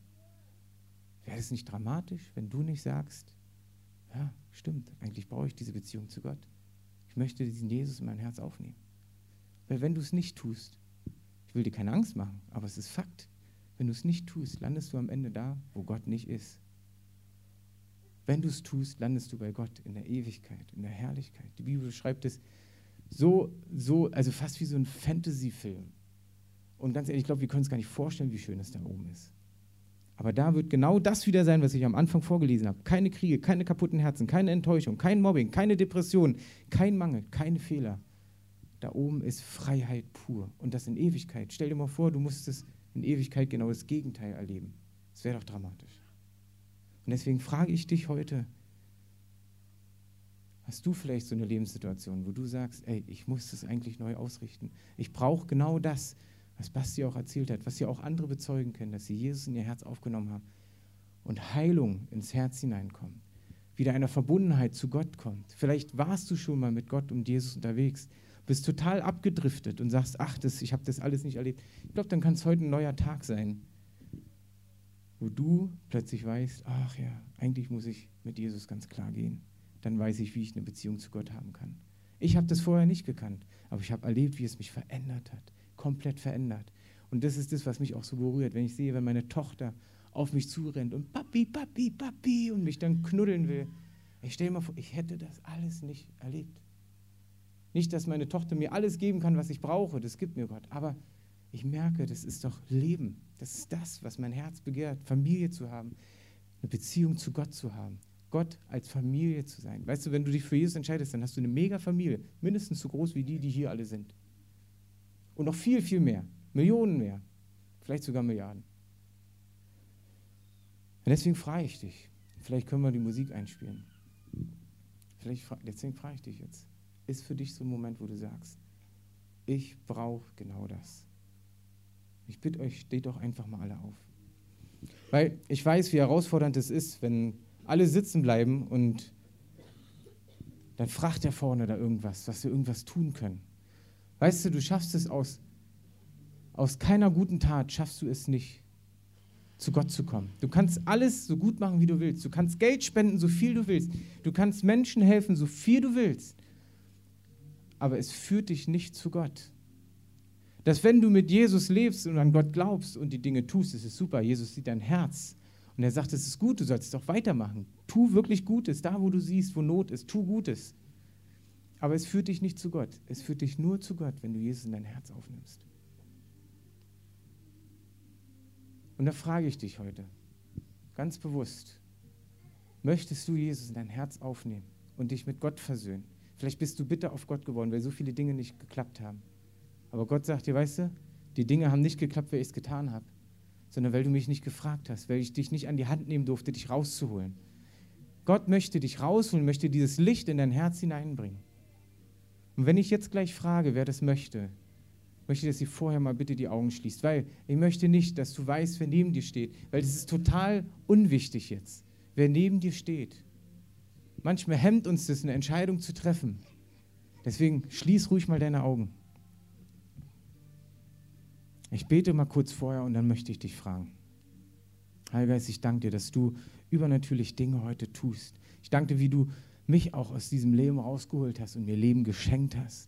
Wäre es nicht dramatisch, wenn du nicht sagst, ja, stimmt, eigentlich brauche ich diese Beziehung zu Gott. Ich möchte diesen Jesus in mein Herz aufnehmen. Weil wenn du es nicht tust, ich will dir keine Angst machen, aber es ist Fakt, wenn du es nicht tust, landest du am Ende da, wo Gott nicht ist. Wenn du es tust, landest du bei Gott in der Ewigkeit, in der Herrlichkeit. Die Bibel beschreibt es so, so, also fast wie so ein Fantasy-Film. Und ganz ehrlich, ich glaube, wir können uns gar nicht vorstellen, wie schön es da oben ist. Aber da wird genau das wieder sein, was ich am Anfang vorgelesen habe. Keine Kriege, keine kaputten Herzen, keine Enttäuschung, kein Mobbing, keine Depression, kein Mangel, keine Fehler. Da oben ist Freiheit pur. Und das in Ewigkeit. Stell dir mal vor, du musstest in Ewigkeit genau das Gegenteil erleben. Das wäre doch dramatisch. Und deswegen frage ich dich heute, Hast du vielleicht so eine Lebenssituation, wo du sagst, ey, ich muss das eigentlich neu ausrichten. Ich brauche genau das, was Basti auch erzählt hat, was ja auch andere bezeugen können, dass sie Jesus in ihr Herz aufgenommen haben und Heilung ins Herz hineinkommt. Wieder eine Verbundenheit zu Gott kommt. Vielleicht warst du schon mal mit Gott und Jesus unterwegs, bist total abgedriftet und sagst, ach, das, ich habe das alles nicht erlebt. Ich glaube, dann kann es heute ein neuer Tag sein, wo du plötzlich weißt, ach ja, eigentlich muss ich mit Jesus ganz klar gehen dann weiß ich, wie ich eine Beziehung zu Gott haben kann. Ich habe das vorher nicht gekannt, aber ich habe erlebt, wie es mich verändert hat, komplett verändert. Und das ist das, was mich auch so berührt, wenn ich sehe, wenn meine Tochter auf mich zurennt und Papi, Papi, Papi und mich dann knuddeln will. Ich stelle mir vor, ich hätte das alles nicht erlebt. Nicht, dass meine Tochter mir alles geben kann, was ich brauche, das gibt mir Gott, aber ich merke, das ist doch Leben. Das ist das, was mein Herz begehrt, Familie zu haben, eine Beziehung zu Gott zu haben. Gott als Familie zu sein. Weißt du, wenn du dich für Jesus entscheidest, dann hast du eine mega Familie, mindestens so groß wie die, die hier alle sind. Und noch viel, viel mehr. Millionen mehr. Vielleicht sogar Milliarden. Und deswegen frage ich dich, vielleicht können wir die Musik einspielen. Vielleicht, deswegen frage ich dich jetzt, ist für dich so ein Moment, wo du sagst, ich brauche genau das. Ich bitte euch, steht doch einfach mal alle auf. Weil ich weiß, wie herausfordernd es ist, wenn alle sitzen bleiben und dann fragt er vorne da irgendwas, dass wir irgendwas tun können. Weißt du, du schaffst es aus, aus keiner guten Tat, schaffst du es nicht, zu Gott zu kommen. Du kannst alles so gut machen, wie du willst. Du kannst Geld spenden, so viel du willst. Du kannst Menschen helfen, so viel du willst. Aber es führt dich nicht zu Gott. Dass wenn du mit Jesus lebst und an Gott glaubst und die Dinge tust, ist es super. Jesus sieht dein Herz und er sagt, es ist gut, du sollst es doch weitermachen. Tu wirklich Gutes, da wo du siehst, wo Not ist, tu Gutes. Aber es führt dich nicht zu Gott. Es führt dich nur zu Gott, wenn du Jesus in dein Herz aufnimmst. Und da frage ich dich heute, ganz bewusst, möchtest du Jesus in dein Herz aufnehmen und dich mit Gott versöhnen? Vielleicht bist du bitter auf Gott geworden, weil so viele Dinge nicht geklappt haben. Aber Gott sagt dir, weißt du, die Dinge haben nicht geklappt, weil ich es getan habe sondern weil du mich nicht gefragt hast, weil ich dich nicht an die Hand nehmen durfte, dich rauszuholen. Gott möchte dich rausholen, möchte dieses Licht in dein Herz hineinbringen. Und wenn ich jetzt gleich frage, wer das möchte, möchte ich, dass sie vorher mal bitte die Augen schließt, weil ich möchte nicht, dass du weißt, wer neben dir steht, weil das ist total unwichtig jetzt, wer neben dir steht. Manchmal hemmt uns das, eine Entscheidung zu treffen. Deswegen schließ ruhig mal deine Augen. Ich bete mal kurz vorher und dann möchte ich dich fragen. Heiliger Geist, ich danke dir, dass du übernatürlich Dinge heute tust. Ich danke dir, wie du mich auch aus diesem Leben rausgeholt hast und mir Leben geschenkt hast.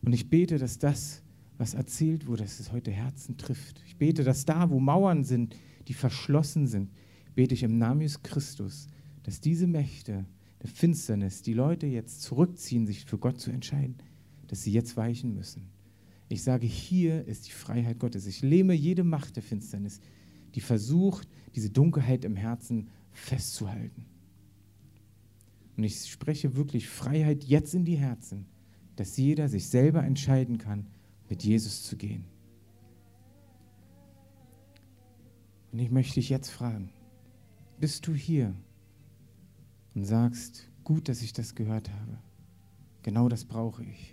Und ich bete, dass das, was erzählt wurde, dass es heute Herzen trifft. Ich bete, dass da, wo Mauern sind, die verschlossen sind, bete ich im Namen Jesus Christus, dass diese Mächte der Finsternis, die Leute jetzt zurückziehen, sich für Gott zu entscheiden, dass sie jetzt weichen müssen. Ich sage, hier ist die Freiheit Gottes. Ich lähme jede Macht der Finsternis, die versucht, diese Dunkelheit im Herzen festzuhalten. Und ich spreche wirklich Freiheit jetzt in die Herzen, dass jeder sich selber entscheiden kann, mit Jesus zu gehen. Und ich möchte dich jetzt fragen, bist du hier und sagst, gut, dass ich das gehört habe. Genau das brauche ich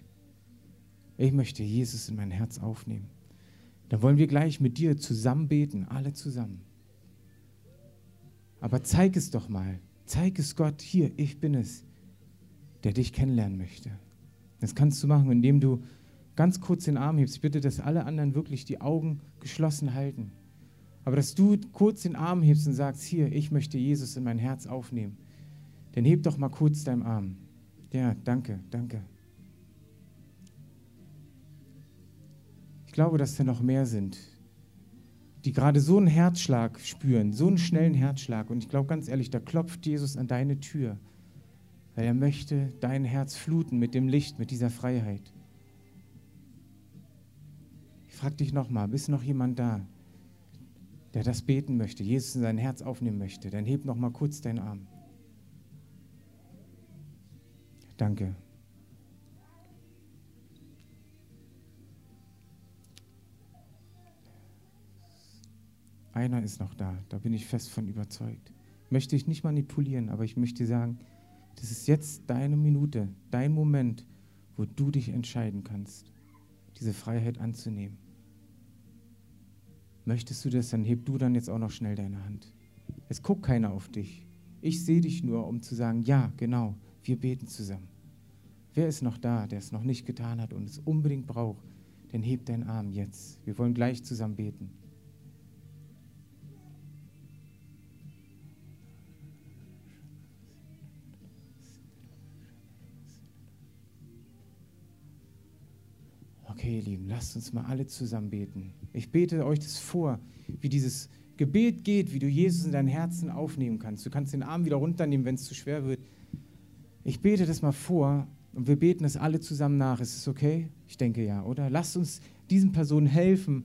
ich möchte Jesus in mein Herz aufnehmen. Dann wollen wir gleich mit dir zusammen beten, alle zusammen. Aber zeig es doch mal. Zeig es Gott, hier, ich bin es, der dich kennenlernen möchte. Das kannst du machen, indem du ganz kurz den Arm hebst. Ich bitte, dass alle anderen wirklich die Augen geschlossen halten. Aber dass du kurz den Arm hebst und sagst, hier, ich möchte Jesus in mein Herz aufnehmen. Dann heb doch mal kurz deinen Arm. Ja, danke, danke. Ich glaube, dass da noch mehr sind, die gerade so einen Herzschlag spüren, so einen schnellen Herzschlag. Und ich glaube ganz ehrlich, da klopft Jesus an deine Tür, weil er möchte dein Herz fluten mit dem Licht, mit dieser Freiheit. Ich frage dich nochmal, ist noch jemand da, der das beten möchte, Jesus in sein Herz aufnehmen möchte? Dann heb nochmal kurz deinen Arm. Danke. Einer ist noch da, da bin ich fest von überzeugt. Möchte ich nicht manipulieren, aber ich möchte sagen, das ist jetzt deine Minute, dein Moment, wo du dich entscheiden kannst, diese Freiheit anzunehmen. Möchtest du das, dann heb du dann jetzt auch noch schnell deine Hand. Es guckt keiner auf dich. Ich sehe dich nur, um zu sagen, ja, genau, wir beten zusammen. Wer ist noch da, der es noch nicht getan hat und es unbedingt braucht, dann heb deinen Arm jetzt. Wir wollen gleich zusammen beten. Okay, ihr Lieben, lasst uns mal alle zusammen beten. Ich bete euch das vor, wie dieses Gebet geht, wie du Jesus in dein Herzen aufnehmen kannst. Du kannst den Arm wieder runternehmen, wenn es zu schwer wird. Ich bete das mal vor und wir beten es alle zusammen nach. Ist es okay? Ich denke ja, oder? Lasst uns diesen Personen helfen,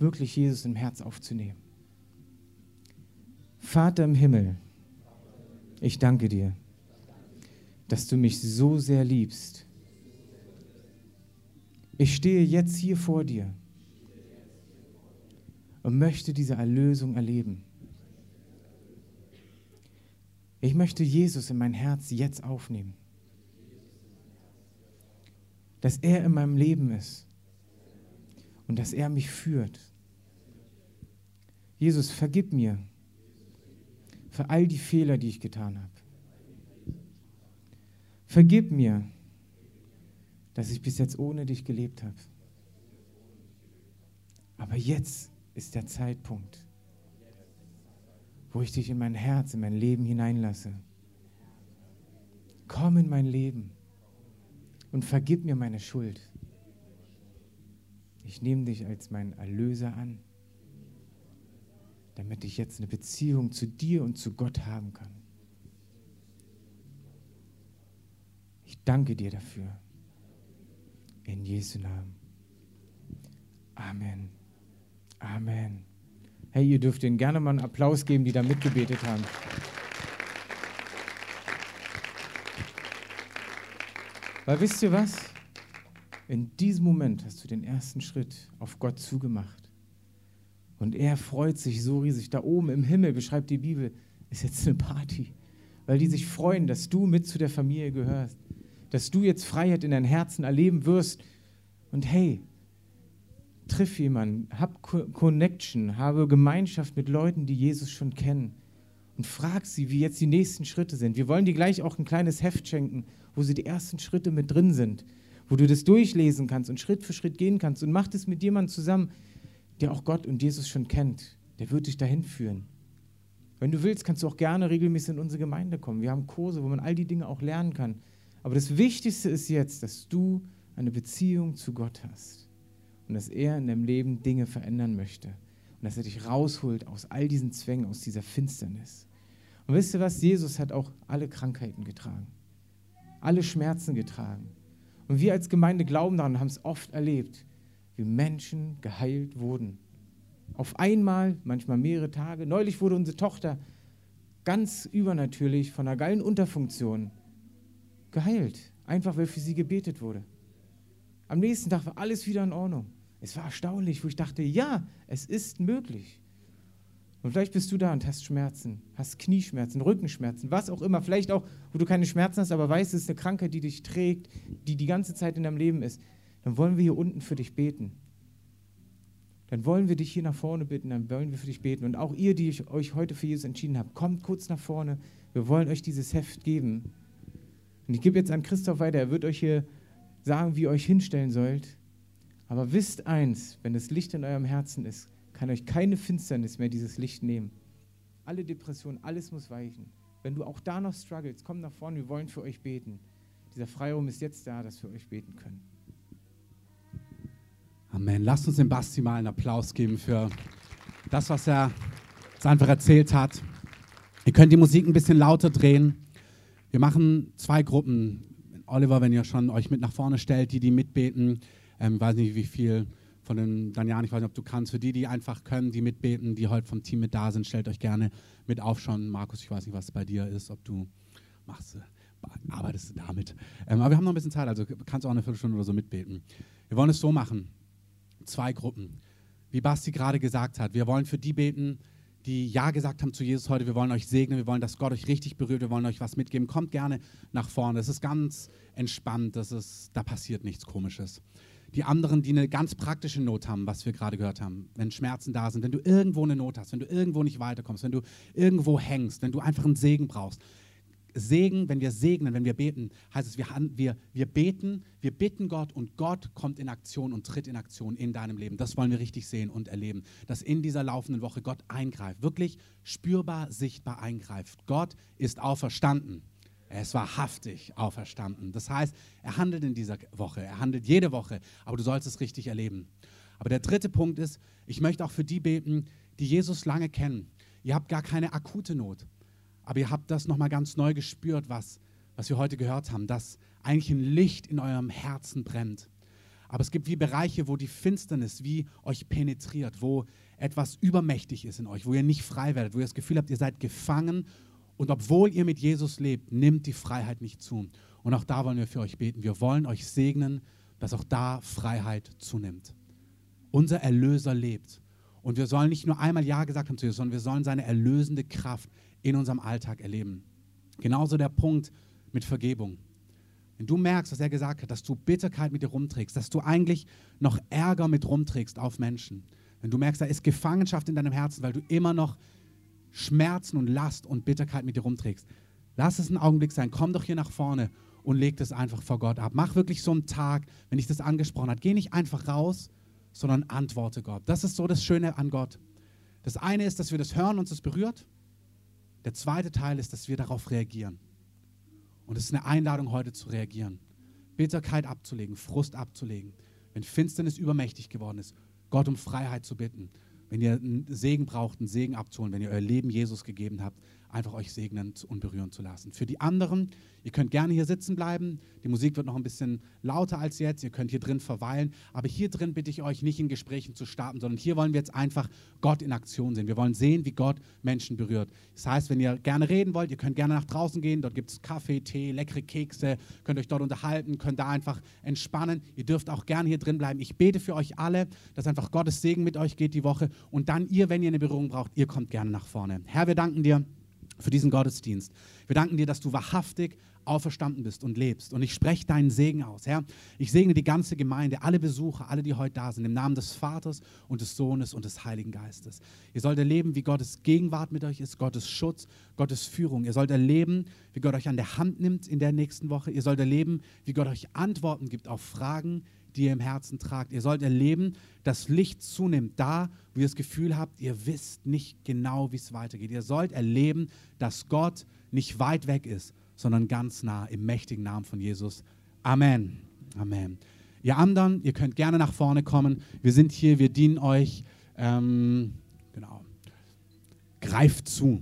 wirklich Jesus im Herz aufzunehmen. Vater im Himmel, ich danke dir, dass du mich so sehr liebst ich stehe jetzt hier vor dir und möchte diese Erlösung erleben. Ich möchte Jesus in mein Herz jetzt aufnehmen. Dass er in meinem Leben ist und dass er mich führt. Jesus, vergib mir für all die Fehler, die ich getan habe. Vergib mir dass ich bis jetzt ohne dich gelebt habe. Aber jetzt ist der Zeitpunkt, wo ich dich in mein Herz, in mein Leben hineinlasse. Komm in mein Leben und vergib mir meine Schuld. Ich nehme dich als meinen Erlöser an, damit ich jetzt eine Beziehung zu dir und zu Gott haben kann. Ich danke dir dafür. In Jesu Namen. Amen. Amen. Hey, ihr dürft ihnen gerne mal einen Applaus geben, die da mitgebetet haben. Weil wisst ihr was? In diesem Moment hast du den ersten Schritt auf Gott zugemacht. Und er freut sich so riesig. Da oben im Himmel, beschreibt die Bibel, ist jetzt eine Party. Weil die sich freuen, dass du mit zu der Familie gehörst. Dass du jetzt Freiheit in dein Herzen erleben wirst. Und hey, triff jemanden, hab Connection, habe Gemeinschaft mit Leuten, die Jesus schon kennen. Und frag sie, wie jetzt die nächsten Schritte sind. Wir wollen dir gleich auch ein kleines Heft schenken, wo sie die ersten Schritte mit drin sind, wo du das durchlesen kannst und Schritt für Schritt gehen kannst. Und mach das mit jemandem zusammen, der auch Gott und Jesus schon kennt. Der wird dich dahin führen. Wenn du willst, kannst du auch gerne regelmäßig in unsere Gemeinde kommen. Wir haben Kurse, wo man all die Dinge auch lernen kann. Aber das Wichtigste ist jetzt, dass du eine Beziehung zu Gott hast und dass er in deinem Leben Dinge verändern möchte und dass er dich rausholt aus all diesen Zwängen, aus dieser Finsternis. Und wisst ihr was? Jesus hat auch alle Krankheiten getragen, alle Schmerzen getragen. Und wir als Gemeinde glauben daran, haben es oft erlebt, wie Menschen geheilt wurden. Auf einmal, manchmal mehrere Tage. Neulich wurde unsere Tochter ganz übernatürlich von einer geilen Unterfunktion geheilt, einfach weil für sie gebetet wurde. Am nächsten Tag war alles wieder in Ordnung. Es war erstaunlich, wo ich dachte, ja, es ist möglich. Und vielleicht bist du da und hast Schmerzen, hast Knieschmerzen, Rückenschmerzen, was auch immer. Vielleicht auch, wo du keine Schmerzen hast, aber weißt, es ist eine Krankheit, die dich trägt, die die ganze Zeit in deinem Leben ist. Dann wollen wir hier unten für dich beten. Dann wollen wir dich hier nach vorne bitten, dann wollen wir für dich beten. Und auch ihr, die euch heute für Jesus entschieden habt, kommt kurz nach vorne. Wir wollen euch dieses Heft geben. Und ich gebe jetzt an Christoph weiter, er wird euch hier sagen, wie ihr euch hinstellen sollt. Aber wisst eins, wenn das Licht in eurem Herzen ist, kann euch keine Finsternis mehr dieses Licht nehmen. Alle Depressionen, alles muss weichen. Wenn du auch da noch struggles, komm nach vorne, wir wollen für euch beten. Dieser Freiraum ist jetzt da, dass wir euch beten können. Amen. Lasst uns dem Basti mal einen Applaus geben für das, was er uns einfach erzählt hat. Ihr könnt die Musik ein bisschen lauter drehen. Wir machen zwei Gruppen. Oliver, wenn ihr schon euch mit nach vorne stellt, die, die mitbeten, ähm, weiß nicht, wie viel von den Danian, ich weiß nicht, ob du kannst. Für die, die einfach können, die mitbeten, die heute vom Team mit da sind, stellt euch gerne mit auf schon. Markus, ich weiß nicht, was bei dir ist, ob du machst, arbeitest damit. Ähm, aber wir haben noch ein bisschen Zeit, also kannst auch eine Viertelstunde oder so mitbeten. Wir wollen es so machen. Zwei Gruppen. Wie Basti gerade gesagt hat, wir wollen für die beten, die Ja gesagt haben zu Jesus heute. Wir wollen euch segnen, wir wollen, dass Gott euch richtig berührt, wir wollen euch was mitgeben. Kommt gerne nach vorne. Es ist ganz entspannt, das ist, da passiert nichts Komisches die anderen, die eine ganz praktische Not haben, was wir gerade gehört haben. Wenn Schmerzen da sind, wenn du irgendwo eine Not hast, wenn du irgendwo nicht weiterkommst, wenn du irgendwo hängst, wenn du einfach einen Segen brauchst. Segen, wenn wir segnen, wenn wir beten, heißt es, wir, wir, wir beten, wir bitten Gott und Gott kommt in Aktion und tritt in Aktion in deinem Leben. Das wollen wir richtig sehen und erleben, dass in dieser laufenden Woche Gott eingreift, wirklich spürbar, sichtbar eingreift. Gott ist auferstanden. Er ist wahrhaftig auferstanden. Das heißt, er handelt in dieser Woche, er handelt jede Woche, aber du sollst es richtig erleben. Aber der dritte Punkt ist, ich möchte auch für die beten, die Jesus lange kennen. Ihr habt gar keine akute Not, aber ihr habt das nochmal ganz neu gespürt, was, was wir heute gehört haben, dass eigentlich ein Licht in eurem Herzen brennt. Aber es gibt wie Bereiche, wo die Finsternis wie euch penetriert, wo etwas übermächtig ist in euch, wo ihr nicht frei werdet, wo ihr das Gefühl habt, ihr seid gefangen und obwohl ihr mit Jesus lebt, nimmt die Freiheit nicht zu. Und auch da wollen wir für euch beten. Wir wollen euch segnen, dass auch da Freiheit zunimmt. Unser Erlöser lebt. Und wir sollen nicht nur einmal Ja gesagt haben zu Jesus, sondern wir sollen seine erlösende Kraft in unserem Alltag erleben. Genauso der Punkt mit Vergebung. Wenn du merkst, was er gesagt hat, dass du Bitterkeit mit dir rumträgst, dass du eigentlich noch Ärger mit rumträgst auf Menschen, wenn du merkst, da ist Gefangenschaft in deinem Herzen, weil du immer noch Schmerzen und Last und Bitterkeit mit dir rumträgst. Lass es einen Augenblick sein. Komm doch hier nach vorne und leg das einfach vor Gott ab. Mach wirklich so einen Tag, wenn ich das angesprochen habe. Geh nicht einfach raus, sondern antworte Gott. Das ist so das Schöne an Gott. Das eine ist, dass wir das hören und es berührt. Der zweite Teil ist, dass wir darauf reagieren. Und es ist eine Einladung, heute zu reagieren. Bitterkeit abzulegen, Frust abzulegen. Wenn Finsternis übermächtig geworden ist, Gott um Freiheit zu bitten. Wenn ihr einen Segen braucht, einen Segen abzuholen, wenn ihr euer Leben Jesus gegeben habt, einfach euch segnen und berühren zu lassen. Für die anderen, ihr könnt gerne hier sitzen bleiben. Die Musik wird noch ein bisschen lauter als jetzt. Ihr könnt hier drin verweilen. Aber hier drin bitte ich euch nicht in Gesprächen zu starten, sondern hier wollen wir jetzt einfach Gott in Aktion sehen. Wir wollen sehen, wie Gott Menschen berührt. Das heißt, wenn ihr gerne reden wollt, ihr könnt gerne nach draußen gehen. Dort gibt es Kaffee, Tee, leckere Kekse. Könnt euch dort unterhalten, könnt da einfach entspannen. Ihr dürft auch gerne hier drin bleiben. Ich bete für euch alle, dass einfach Gottes Segen mit euch geht die Woche. Und dann ihr, wenn ihr eine Berührung braucht, ihr kommt gerne nach vorne. Herr, wir danken dir für diesen Gottesdienst. Wir danken dir, dass du wahrhaftig auferstanden bist und lebst. Und ich spreche deinen Segen aus. Herr, ich segne die ganze Gemeinde, alle Besucher, alle, die heute da sind, im Namen des Vaters und des Sohnes und des Heiligen Geistes. Ihr sollt erleben, wie Gottes Gegenwart mit euch ist, Gottes Schutz, Gottes Führung. Ihr sollt erleben, wie Gott euch an der Hand nimmt in der nächsten Woche. Ihr sollt erleben, wie Gott euch Antworten gibt auf Fragen, die ihr im Herzen tragt. Ihr sollt erleben, dass Licht zunimmt, da, wo ihr das Gefühl habt, ihr wisst nicht genau, wie es weitergeht. Ihr sollt erleben, dass Gott nicht weit weg ist, sondern ganz nah im mächtigen Namen von Jesus. Amen. Amen. Ihr anderen, ihr könnt gerne nach vorne kommen. Wir sind hier, wir dienen euch. Ähm, genau. Greift zu.